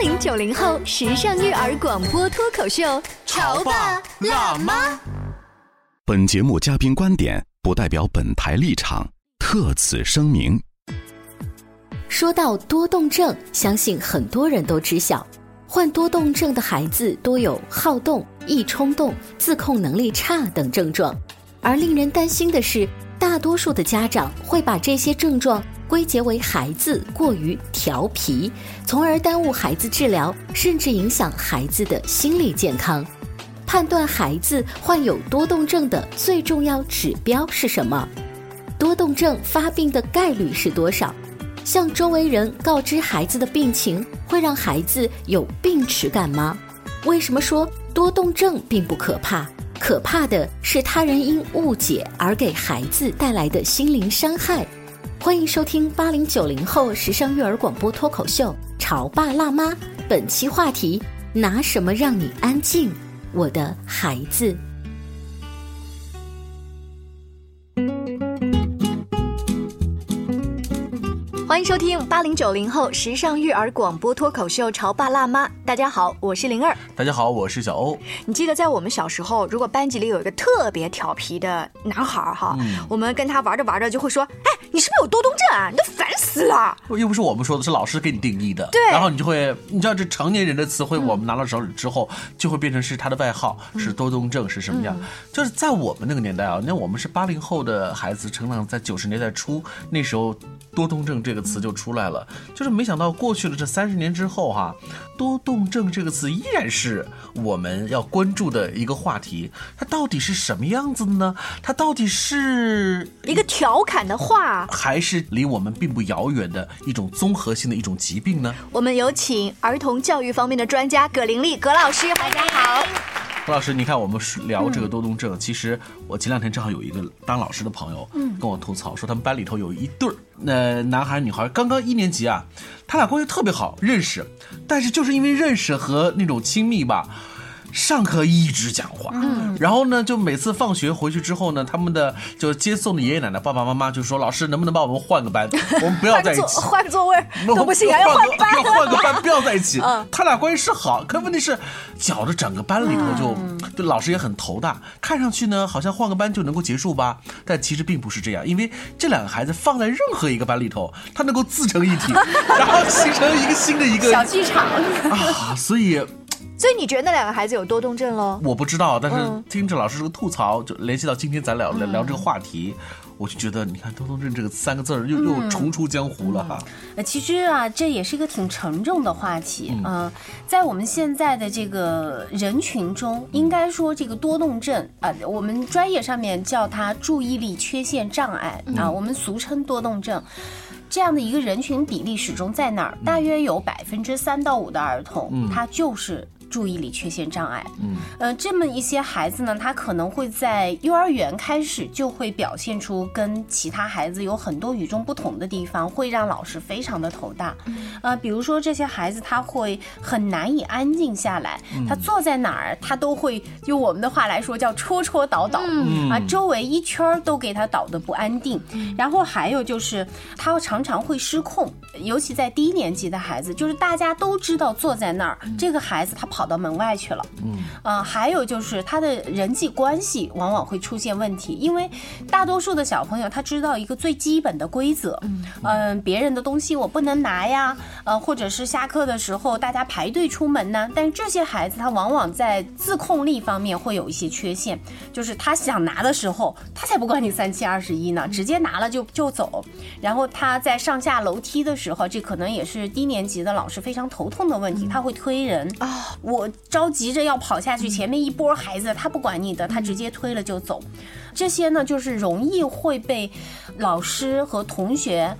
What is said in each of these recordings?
零九零后时尚育儿广播脱口秀，潮爸辣妈。本节目嘉宾观点不代表本台立场，特此声明。说到多动症，相信很多人都知晓，患多动症的孩子多有好动、易冲动、自控能力差等症状。而令人担心的是，大多数的家长会把这些症状归结为孩子过于调皮，从而耽误孩子治疗，甚至影响孩子的心理健康。判断孩子患有多动症的最重要指标是什么？多动症发病的概率是多少？向周围人告知孩子的病情，会让孩子有病耻感吗？为什么说多动症并不可怕？可怕的是他人因误解而给孩子带来的心灵伤害。欢迎收听八零九零后时尚育儿广播脱口秀《潮爸辣妈》，本期话题：拿什么让你安静，我的孩子？欢迎收听八零九零后时尚育儿广播脱口秀《潮爸辣妈》。大家好，我是灵儿。大家好，我是小欧。你记得在我们小时候，如果班级里有一个特别调皮的男孩儿哈，我们跟他玩着玩着就会说：“哎，你是不是有多动症啊？你都烦死了！”又不是我们说的，是老师给你定义的。对。然后你就会，你知道这成年人的词汇，我们拿到手里之后，就会变成是他的外号，是多动症是什么样？就是在我们那个年代啊，那我们是八零后的孩子，成长在九十年代初，那时候多动症这个词就出来了。就是没想到过去了这三十年之后哈，多动症这个词依然是我们要关注的一个话题。它到底是什么样子的呢？它到底是一个调侃的话，还是离我们并不遥远的一种综合性的一种疾病呢？我们有请儿童教育方面的专家葛玲丽葛老师，大家好。何老师，你看我们聊这个多动症，其实我前两天正好有一个当老师的朋友，嗯，跟我吐槽说他们班里头有一对儿，那男孩女孩刚刚一年级啊，他俩关系特别好，认识，但是就是因为认识和那种亲密吧。上课一直讲话，嗯，然后呢，就每次放学回去之后呢，他们的就接送的爷爷奶奶、爸爸妈妈就说：“老师，能不能帮我们换个班？我们不要在一起，换座位 都不行，要换班，要换个班，不要在一起。他俩关系是好，可问题是搅得整个班里头就，就老师也很头大。看上去呢，好像换个班就能够结束吧，但其实并不是这样，因为这两个孩子放在任何一个班里头，他能够自成一体，然后形成一个新的一个小剧场啊，所以。所以你觉得那两个孩子有多动症喽？我不知道，但是听着老师这个吐槽，就联系到今天咱聊聊聊这个话题，我就觉得，你看多动症这个三个字儿又又重出江湖了哈。呃，其实啊，这也是一个挺沉重的话题嗯，在我们现在的这个人群中，应该说这个多动症啊，我们专业上面叫它注意力缺陷障碍啊，我们俗称多动症。这样的一个人群比例始终在那儿，大约有百分之三到五的儿童，他就是。注意力缺陷障碍，嗯，呃，这么一些孩子呢，他可能会在幼儿园开始就会表现出跟其他孩子有很多与众不同的地方，会让老师非常的头大，呃，比如说这些孩子他会很难以安静下来，他坐在哪儿他都会用我们的话来说叫戳戳捣捣，啊，周围一圈都给他捣得不安定，然后还有就是他常常会失控，尤其在低年级的孩子，就是大家都知道坐在那儿，这个孩子他。跑到门外去了，嗯，啊，还有就是他的人际关系往往会出现问题，因为大多数的小朋友他知道一个最基本的规则，嗯，别人的东西我不能拿呀，呃，或者是下课的时候大家排队出门呢，但是这些孩子他往往在自控力方面会有一些缺陷，就是他想拿的时候，他才不管你三七二十一呢，直接拿了就就走，然后他在上下楼梯的时候，这可能也是低年级的老师非常头痛的问题，他会推人。啊。我着急着要跑下去，前面一波孩子，他不管你的，他直接推了就走。这些呢，就是容易会被老师和同学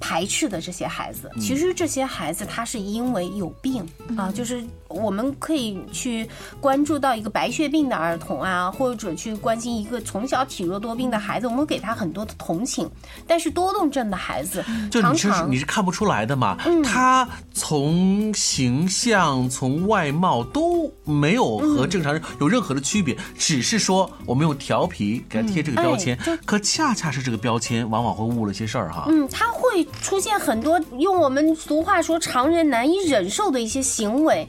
排斥的这些孩子。其实这些孩子他是因为有病啊，就是我们可以去关注到一个白血病的儿童啊，或者去关心一个从小体弱多病的孩子，我们给他很多的同情。但是多动症的孩子，就你是你是看不出来的嘛？他从形象、从外貌都没有和正常人有任何的区别，只是说我们用调皮。给他贴这个标签哎，可恰恰是这个标签往往会误了些事儿哈。嗯，他会出现很多用我们俗话说常人难以忍受的一些行为。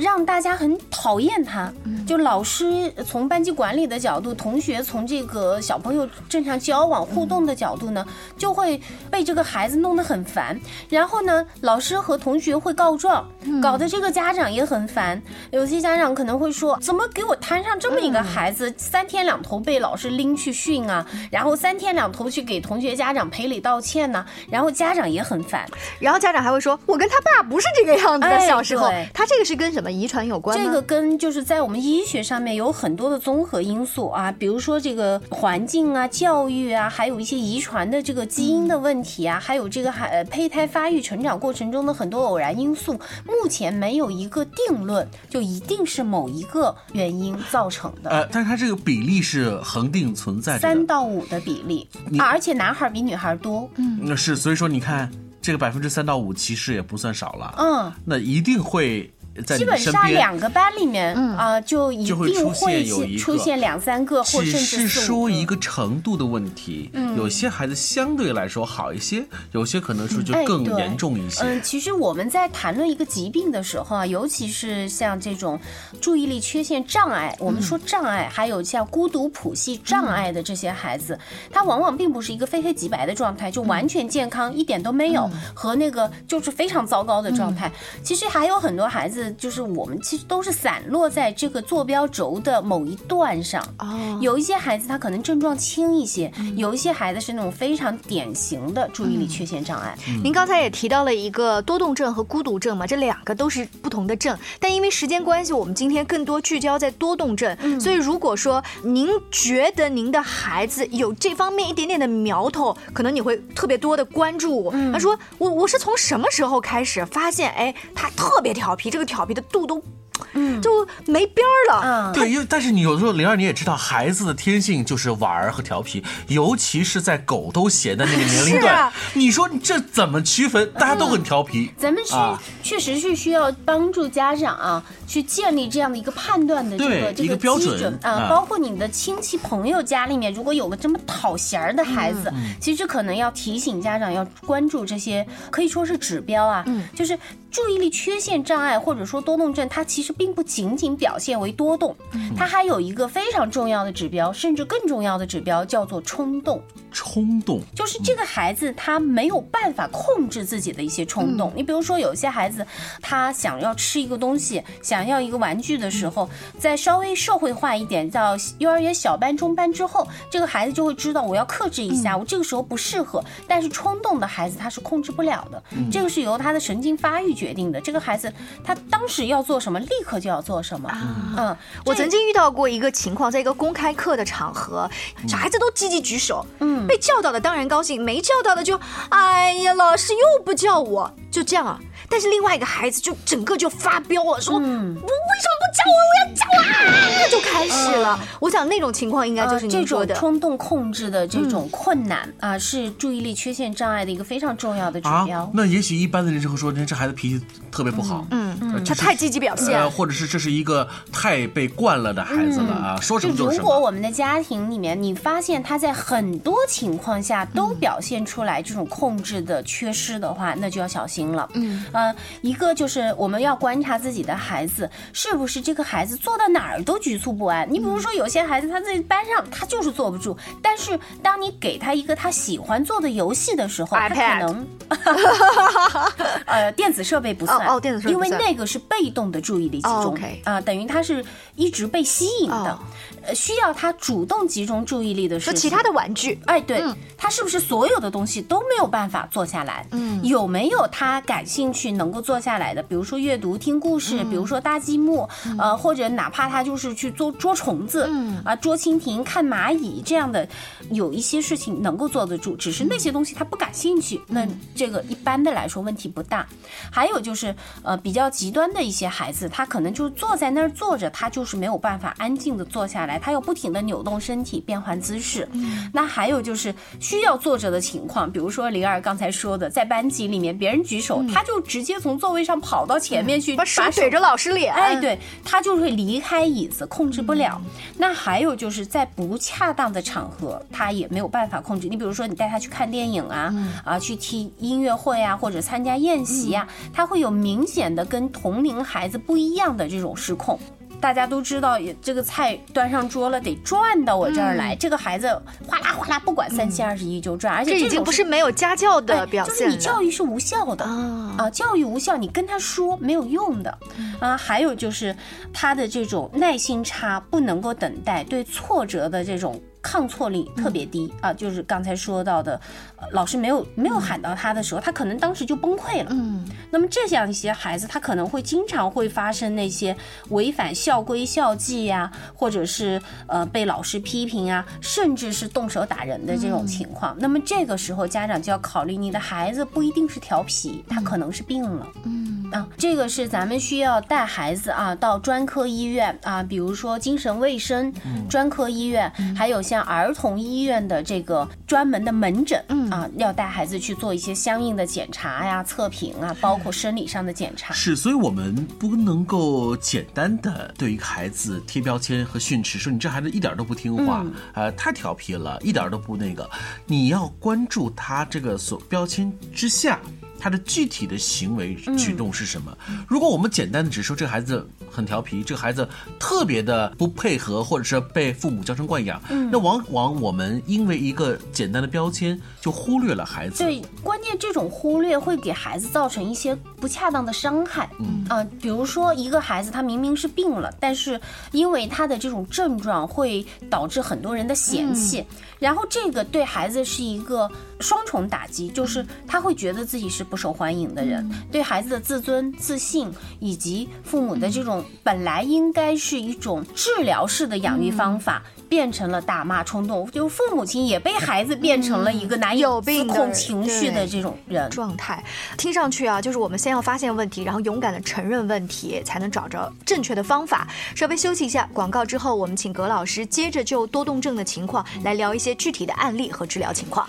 让大家很讨厌他，就老师从班级管理的角度，同学从这个小朋友正常交往互动的角度呢，就会被这个孩子弄得很烦。然后呢，老师和同学会告状，搞得这个家长也很烦。有些家长可能会说，怎么给我摊上这么一个孩子，三天两头被老师拎去训啊，然后三天两头去给同学家长赔礼道歉呢、然后家长也很烦。然后家长还会说：“我跟他爸不是这个样子的。哎小时候对，他这个是跟什么遗传有关吗？这个跟就是在我们医学上面有很多的综合因素啊，比如说这个环境啊、教育啊，还有一些遗传的这个基因的问题啊，还有这个孩呃胚胎发育成长过程中的很多偶然因素，目前没有一个定论，就一定是某一个原因造成的。呃，但是它这个比例是恒定存在的三，到五的比例，啊而且男孩比女孩多。嗯那是所以说你看这个百分之三到五其实也不算少了，嗯，那一定会在基本上。两个班里面啊、就一就会出定会现有一个出现两三个或只甚至是。说一个程度的问题，有些孩子相对来说好一些，有些可能说就哎更严重一些。嗯，其实我们在谈论一个疾病的时候啊，尤其是像这种注意力缺陷障碍，我们说障碍，还有像孤独谱系障碍的这些孩子，他往往并不是一个非黑即白的状态，就完全健康一点都没有，和那个就是非常糟糕的状态。其实还有很多孩子，就是我们其实都是散落在这个坐标轴的某一段上。哦，有一些孩子他可能症状轻一些，有一些孩子是那种非常典型的注意力缺陷障碍。您刚才也提到了一个多动症和孤独症嘛，这两个都是不同的症，但因为时间关系，我们今天更多聚焦在多动症。所以如果说您觉得您的孩子有这方面一点点的苗头，可能你会特别多的关注。他说我我是从什么时候开始发现，哎，他特别调皮，这个调皮的度都。就没边儿了，嗯，对，因为但是你有的时候，灵儿你也知道，孩子的天性就是玩儿和调皮，尤其是在狗都嫌的那个年龄段，是啊。你说你这怎么区分？大家都很调皮，咱们是、啊。确实是需要帮助家长啊，去建立这样的一个判断的这个这一个标准啊包括你的亲戚朋友家里面，如果有个这么讨嫌儿的孩子，嗯。其实可能要提醒家长要关注这些，可以说是指标啊，嗯。就是注意力缺陷障碍或者说多动症，它其实并不仅仅表现为多动，它还有一个非常重要的指标，甚至更重要的指标叫做冲动。冲动。就是这个孩子他没有办法控制自己的一些冲动。你比如说，有些孩子他想要吃一个东西，想要一个玩具的时候，在稍微社会化一点，到幼儿园小班、中班之后，这个孩子就会知道我要克制一下，我这个时候不适合。但是冲动的孩子他是控制不了的，这个是由他的神经发育决定的。这个孩子他当时要做什么，立刻就要做什么。嗯，我曾经遇到过一个情况，在一个公开课的场合，小孩子都积极举手，嗯，被叫到的当然高兴，没叫到的就，哎呀，老师又不叫我，就这样啊。但是另外一个孩子就整个就发飙了，说、我为什么不叫我？我要叫啊！就开始了。我想那种情况应该就是呃、这种您说的。冲动控制的这种困难啊、是注意力缺陷障碍的一个非常重要的指啊标。，那也许一般的人就会说，这孩子脾气特别不好，嗯他太积极表现呃，或者是这是一个太被惯了的孩子了啊，说什么就就是什么。如果我们的家庭里面，你发现他在很多情况下都表现出来这种控制的缺失的话，那就要小心了。嗯，呃，一个就是我们要观察自己的孩子是不是这个孩子坐到哪儿都局促不安。你比如说，有些孩子他在班上他就是坐不住，但是当你给他一个他喜欢做的游戏的时候，他可能 呃电子设备不算哦哦电子设备因为那个是被动的注意力集哦中啊，等于他是一直被吸引的需要他主动集中注意力的事情。说其他的玩具，哎，对、他是不是所有的东西都没有办法坐下来？嗯，有没有他感兴趣能够坐下来的？比如说阅读、听故事，比如说搭积木，呃，或者哪怕他就是去捉捉虫子，嗯啊，捉蜻蜓、看蚂蚁这样的，有一些事情能够坐得住，只是那些东西他不感兴趣，那这个一般的来说问题不大。还有就是呃比较极端的一些孩子，他可能就是坐在那儿坐着，他就是没有办法安静的坐下来，他要不停的扭动身体，变换姿势。那还有就是需要坐着的情况，比如说灵儿刚才说的，在班级里面别人举手，他就直接从座位上跑到前面去，把手怼着老师脸。哎，对，他就会离开椅子，控制不了。那还有就是在不恰当的场合，他也没有办法控制。你比如说，你带他去看电影啊，啊，去听音乐会啊，或者参加宴席啊，他会有明显的跟同龄孩子不一样的这种失控。大家都知道，这个菜端上桌了，得转到我这儿来。这个孩子哗啦哗啦，不管三七二十一就转，而且这已经不是没有家教的表现就是你教育是无效的啊，教育无效，你跟他说没有用的啊。还有就是他的这种耐心差，不能够等待，对挫折的这种。抗挫力特别低啊，就是刚才说到的，老师没有没有喊到他的时候，他可能当时就崩溃了。嗯，那么这样一些孩子，他可能会经常会发生那些违反校规校纪呀，或者是呃被老师批评啊，甚至是动手打人的这种情况。那么这个时候，家长就要考虑，你的孩子不一定是调皮，他可能是病了。嗯啊，这个是咱们需要带孩子啊到专科医院啊，比如说精神卫生专科医院，还有。像儿童医院的这个专门的门诊，嗯啊，要带孩子去做一些相应的检查呀、测评啊，包括生理上的检查。是，所以我们不能够简单的对一个孩子贴标签和训斥，说你这孩子一点都不听话，呃，太调皮了，一点都不那个。你要关注他这个所标签之下。他的具体的行为举动是什么？如果我们简单的只说这个孩子很调皮，这个孩子特别的不配合，或者是被父母娇生惯养，那往往我们因为一个简单的标签就忽略了孩子。对，关键这种忽略会给孩子造成一些不恰当的伤害。嗯啊，比如说一个孩子他明明是病了，但是因为他的这种症状会导致很多人的嫌弃，然后这个对孩子是一个双重打击，就是他会觉得自己是。不受欢迎的人，对孩子的自尊、自信以及父母的这种本来应该是一种治疗式的养育方法，变成了打骂冲动。就父母亲也被孩子变成了一个难以自控情绪的这种人状态。听上去啊，就是我们先要发现问题，然后勇敢的承认问题，才能找着正确的方法。稍微休息一下，广告之后，我们请葛老师接着就多动症的情况来聊一些具体的案例和治疗情况。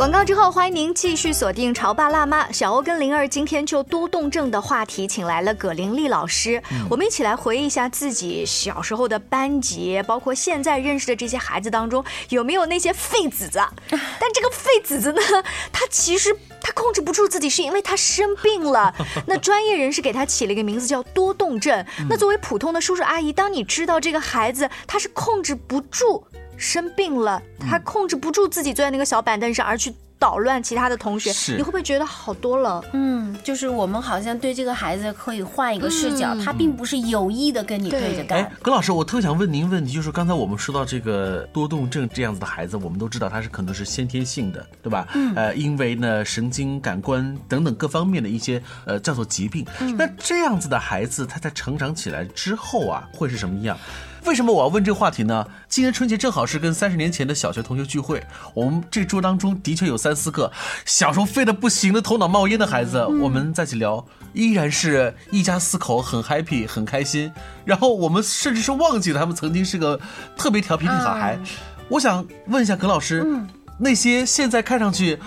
广告之后，欢迎您继续锁定《潮爸辣妈》。小欧跟灵儿今天就多动症的话题，请来了葛玲丽老师。我们一起来回忆一下自己小时候的班级，包括现在认识的这些孩子当中，有没有那些废子子？但这个废子子呢，他其实他控制不住自己，是因为他生病了。那专业人士给他起了一个名字叫多动症。那作为普通的叔叔阿姨，当你知道这个孩子他是控制不住。生病了，他控制不住自己坐在那个小板凳上，而去捣乱其他的同学。是，你会不会觉得好多了？嗯，就是我们好像对这个孩子可以换一个视角，他并不是有意的跟你对着干。葛老师，我特想问您问题，就是刚才我们说到这个多动症这样子的孩子，我们都知道他是可能是先天性的，对吧？嗯。呃，因为呢神经感官等等各方面的一些呃叫做疾病。嗯。那这样子的孩子，他在成长起来之后啊，会是什么样？为什么我要问这个话题呢？今年春节正好是跟三十年前的小学同学聚会，我们这桌当中的确有三四个小时候废的不行的、头脑冒烟的孩子，我们在一起聊，依然是一家四口很 happy 很开心。然后我们甚至是忘记了他们曾经是个特别调皮的小孩。我想问一下葛老师，那些现在看上去。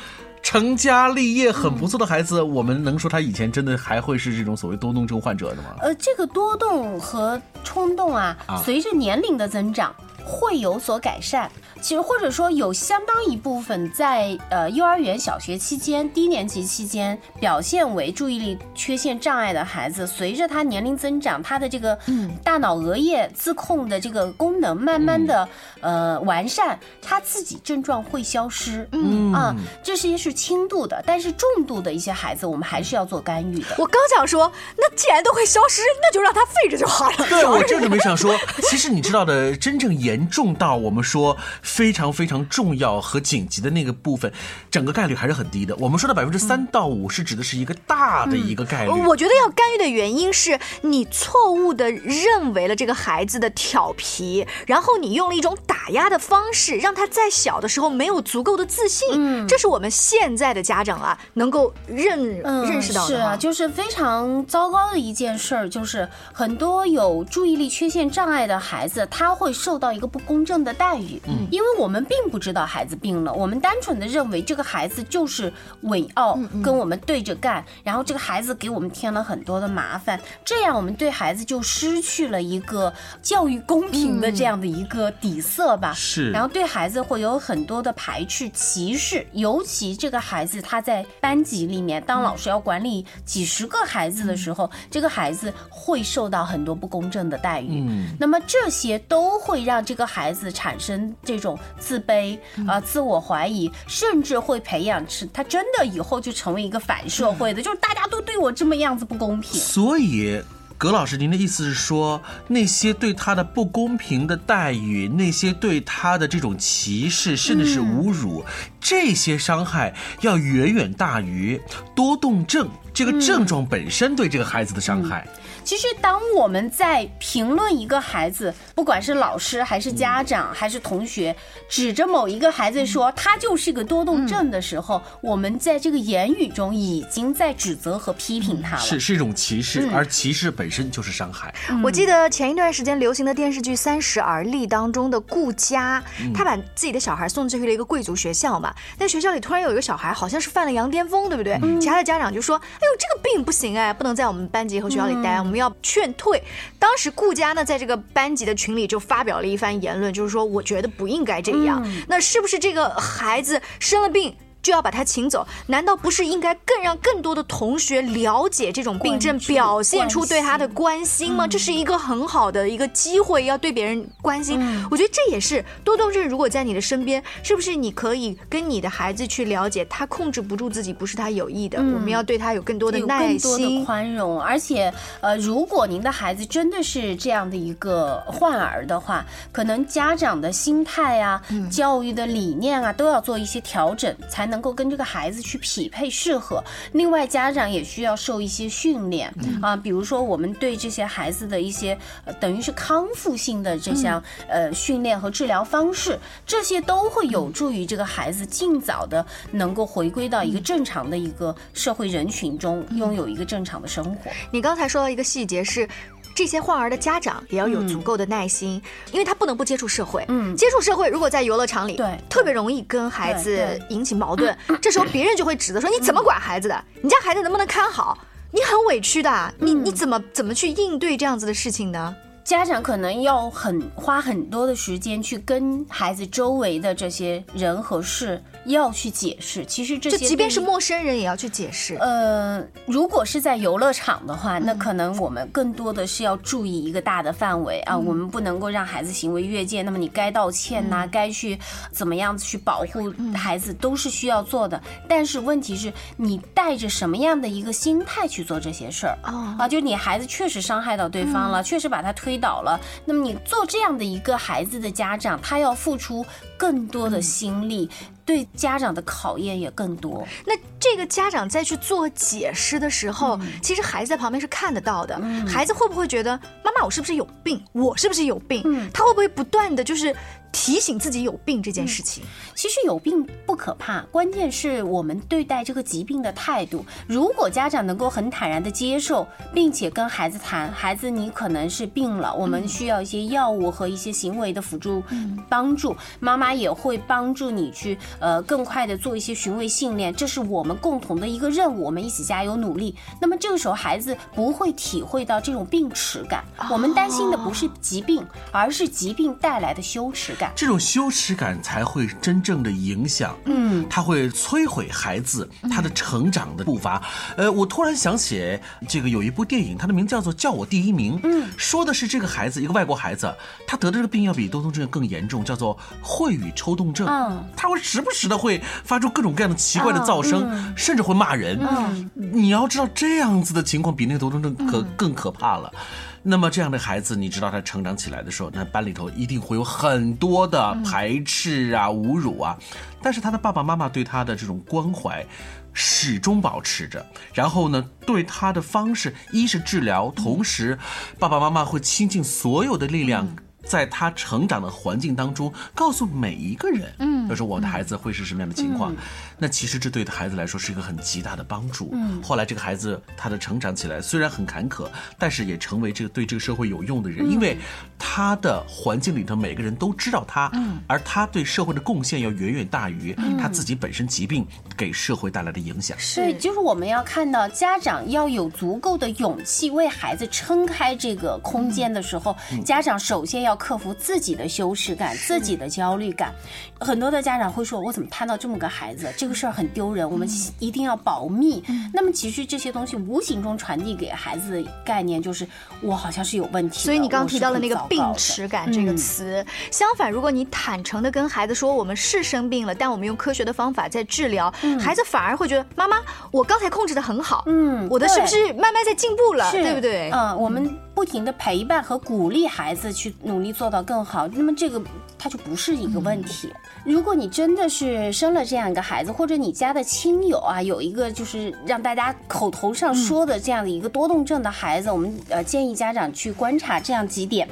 成家立业很不错的孩子，我们能说他以前真的还会是这种所谓多动症患者的吗？呃，这个多动和冲动啊，随着年龄的增长会有所改善。其实或者说有相当一部分在呃幼儿园、小学期间、低年级期间表现为注意力缺陷障碍的孩子，随着他年龄增长，他的这个大脑额叶自控的这个功能慢慢的呃完善，他自己症状会消失。嗯啊，这些是轻度的，但是重度的一些孩子，我们还是要做干预的。我刚想说，那既然都会消失，那就让他废着就好了。对，我正准备想说，其实你知道的，真正严。严重到我们说非常非常重要和紧急的那个部分，整个概率还是很低的。我们说的百分之三到五是指的是一个大的一个概率。我觉得要干预的原因是你错误的认为了这个孩子的调皮，然后你用了一种打压的方式，让他在小的时候没有足够的自信。嗯，这是我们现在的家长啊能够认认识到的。是啊，就是非常糟糕的一件事儿，就是很多有注意力缺陷障碍的孩子，他会受到一个不公正的待遇。嗯，因为我们并不知道孩子病了，我们单纯的认为这个孩子就是伪傲，跟我们对着干，然后这个孩子给我们添了很多的麻烦，这样我们对孩子就失去了一个教育公平的这样的一个底色吧。是，然后对孩子会有很多的排斥、歧视，尤其这个孩子他在班级里面当老师要管理几十个孩子的时候，这个孩子会受到很多不公正的待遇。嗯，那么这些都会让这个孩子产生这种自卑啊、自我怀疑，甚至会培养是他真的以后就成为一个反社会的，就是大家都对我这么样子不公平。所以，葛老师，您的意思是说，那些对他的不公平的待遇，那些对他的这种歧视，甚至是侮辱，这些伤害要远远大于多动症这个症状本身对这个孩子的伤害。其实，当我们在评论一个孩子，不管是老师还是家长还是同学，指着某一个孩子说他就是个多动症的时候，我们在这个言语中已经在指责和批评他了。是是一种歧视，而歧视本身就是伤害。我记得前一段时间流行的电视剧《三十而立》当中的顾佳，他把自己的小孩送进去了一个贵族学校嘛。那学校里突然有一个小孩，好像是犯了羊癫疯，对不对？其他的家长就说：“哎呦，这个病不行哎，不能在我们班级和学校里待，我们要劝退。”当时顾佳呢，在这个班级的群里就发表了一番言论，就是说：“我觉得不应该这样。那是不是这个孩子生了病？”就要把他请走，难道不是应该更让更多的同学了解这种病症，表现出对他的关心吗？这是一个很好的一个机会，要对别人关心。我觉得这也是多动症，如果在你的身边，是不是你可以跟你的孩子去了解，他控制不住自己，不是他有意的，我们要对他有更多的耐心、宽容。而且，呃，如果您的孩子真的是这样的一个患儿的话，可能家长的心态啊、教育的理念啊，都要做一些调整，才能。能够跟这个孩子去匹配适合，另外家长也需要受一些训练啊，比如说我们对这些孩子的一些等于是康复性的这项呃训练和治疗方式，这些都会有助于这个孩子尽早的能够回归到一个正常的一个社会人群中，拥有一个正常的生活。你刚才说到一个细节是。这些患儿的家长也要有足够的耐心，因为他不能不接触社会。嗯，接触社会，如果在游乐场里，对，特别容易跟孩子引起矛盾。这时候别人就会指责说：“你怎么管孩子的？你家孩子能不能看好？你很委屈的，你你怎么怎么去应对这样子的事情呢？”家长可能要很花很多的时间去跟孩子周围的这些人和事要去解释。其实这些，即便是陌生人也要去解释。呃，如果是在游乐场的话，那可能我们更多的是要注意一个大的范围啊，我们不能够让孩子行为越界。那么你该道歉呐，该去怎么样子去保护孩子，都是需要做的。但是问题是，你带着什么样的一个心态去做这些事儿啊？啊，就你孩子确实伤害到对方了，确实把他推。推倒了，那么你做这样的一个孩子的家长，他要付出更多的心力，对家长的考验也更多。那这个家长在去做解释的时候，其实孩子在旁边是看得到的。孩子会不会觉得妈妈，我是不是有病？我是不是有病？他会不会不断的就是？提醒自己有病这件事情，其实有病不可怕，关键是我们对待这个疾病的态度。如果家长能够很坦然的接受，并且跟孩子谈，孩子你可能是病了，我们需要一些药物和一些行为的辅助帮助，妈妈也会帮助你去呃更快的做一些寻味训练，这是我们共同的一个任务，我们一起加油努力。那么这个时候孩子不会体会到这种病耻感，我们担心的不是疾病，而是疾病带来的羞耻感。这种羞耻感才会真正的影响，嗯，他会摧毁孩子他的成长的步伐。呃，我突然想起这个有一部电影，它的名字叫做《叫我第一名》，嗯，说的是这个孩子，一个外国孩子，他得的这个病要比多动症更严重，叫做秽语抽动症。嗯，他会时不时的会发出各种各样的奇怪的噪声，甚至会骂人。嗯你要知道，这样子的情况比那个多动症可更可怕了。那么这样的孩子，你知道他成长起来的时候，那班里头一定会有很多的排斥啊、侮辱啊，但是他的爸爸妈妈对他的这种关怀。始终保持着，然后呢，对他的方式，一是治疗，同时，爸爸妈妈会倾尽所有的力量，在他成长的环境当中，告诉每一个人，嗯，就说我的孩子会是什么样的情况。那其实这对孩子来说是一个很极大的帮助。嗯，后来这个孩子他的成长起来虽然很坎坷，但是也成为这个对这个社会有用的人，因为他的环境里头每个人都知道他，嗯，而他对社会的贡献要远远大于他自己本身疾病给社会带来的影响。对，就是我们要看到家长要有足够的勇气为孩子撑开这个空间的时候，家长首先要克服自己的羞耻感、自己的焦虑感。很多的家长会说：“我怎么摊到这么个孩子？这个事儿很丢人，我们一定要保密。”那么其实这些东西无形中传递给孩子的概念就是，我好像是有问题。所以你刚刚提到了那个病很糟糕的耻感这个嗯。词。相反，如果你坦诚的跟孩子说我们是生病了，但我们用科学的方法在治疗，孩子反而会觉得妈妈，我刚才控制的很好，嗯我的是不是慢慢在进步了，是对不对？嗯，我们不停的陪伴和鼓励孩子去努力做到更好，那么这个它就不是一个问题。如果你真的是生了这样一个孩子，或者你家的亲友啊有一个就是让大家口头上说的这样的一个多动症的孩子，我们呃建议家长去观察这样几点。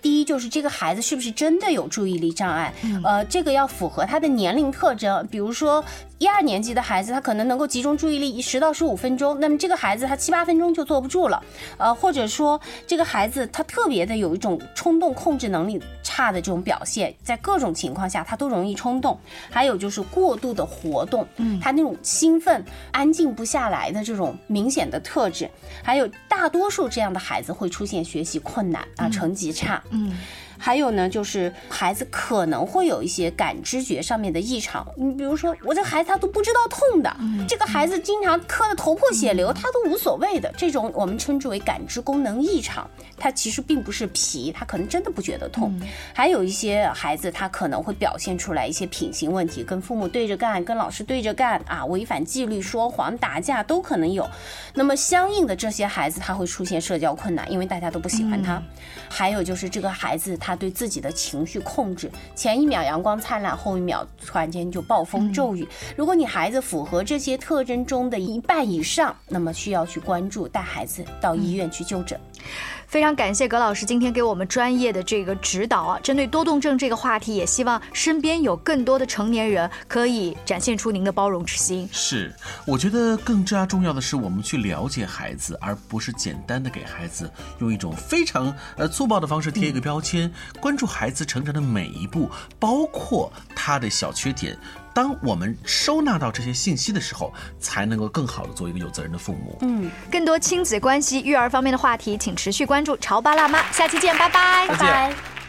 第一就是这个孩子是不是真的有注意力障碍，呃，这个要符合他的年龄特征，比如说一二年级的孩子，他可能能够集中注意力十到十五分钟，那么这个孩子他七八分钟就坐不住了，呃，或者说这个孩子他特别的有一种冲动控制能力差的这种表现，在各种情况下他都容易冲动，还有就是过度的活动，嗯，他那种兴奋、安静不下来的这种明显的特质，还有大多数这样的孩子会出现学习困难啊，成绩差，嗯。还有呢，就是孩子可能会有一些感知觉上面的异常。你比如说，我这孩子他都不知道痛的，这个孩子经常磕得头破血流，他都无所谓的。这种我们称之为感知功能异常，他其实并不是皮，他可能真的不觉得痛。还有一些孩子，他可能会表现出来一些品行问题，跟父母对着干，跟老师对着干啊，违反纪律、说谎、打架都可能有。那么相应的这些孩子，他会出现社交困难，因为大家都不喜欢他。还有就是这个孩子，他对自己的情绪控制，前一秒阳光灿烂，后一秒突然间就暴风骤雨。如果你孩子符合这些特征中的一半以上，那么需要去关注，带孩子到医院去就诊。非常感谢葛老师今天给我们专业的这个指导啊！针对多动症这个话题，也希望身边有更多的成年人可以展现出您的包容之心。是，我觉得更加重要的是，我们去了解孩子，而不是简单的给孩子用一种非常呃粗暴的方式贴一个标签。关注孩子成长的每一步，包括他的小缺点。当我们收纳到这些信息的时候，才能够更好的做一个有责任的父母。嗯，更多亲子关系、育儿方面的话题，请持续关注《潮爸辣妈》，下期见，拜拜，拜拜。